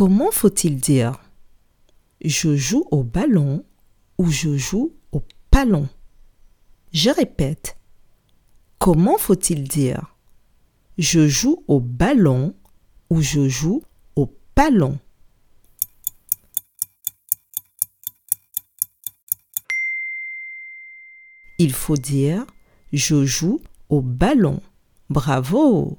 Comment faut-il dire? Je joue au ballon ou je joue au ballon Je répète. Comment faut-il dire? Je joue au ballon ou je joue au ballon Il faut dire je joue au ballon. Bravo!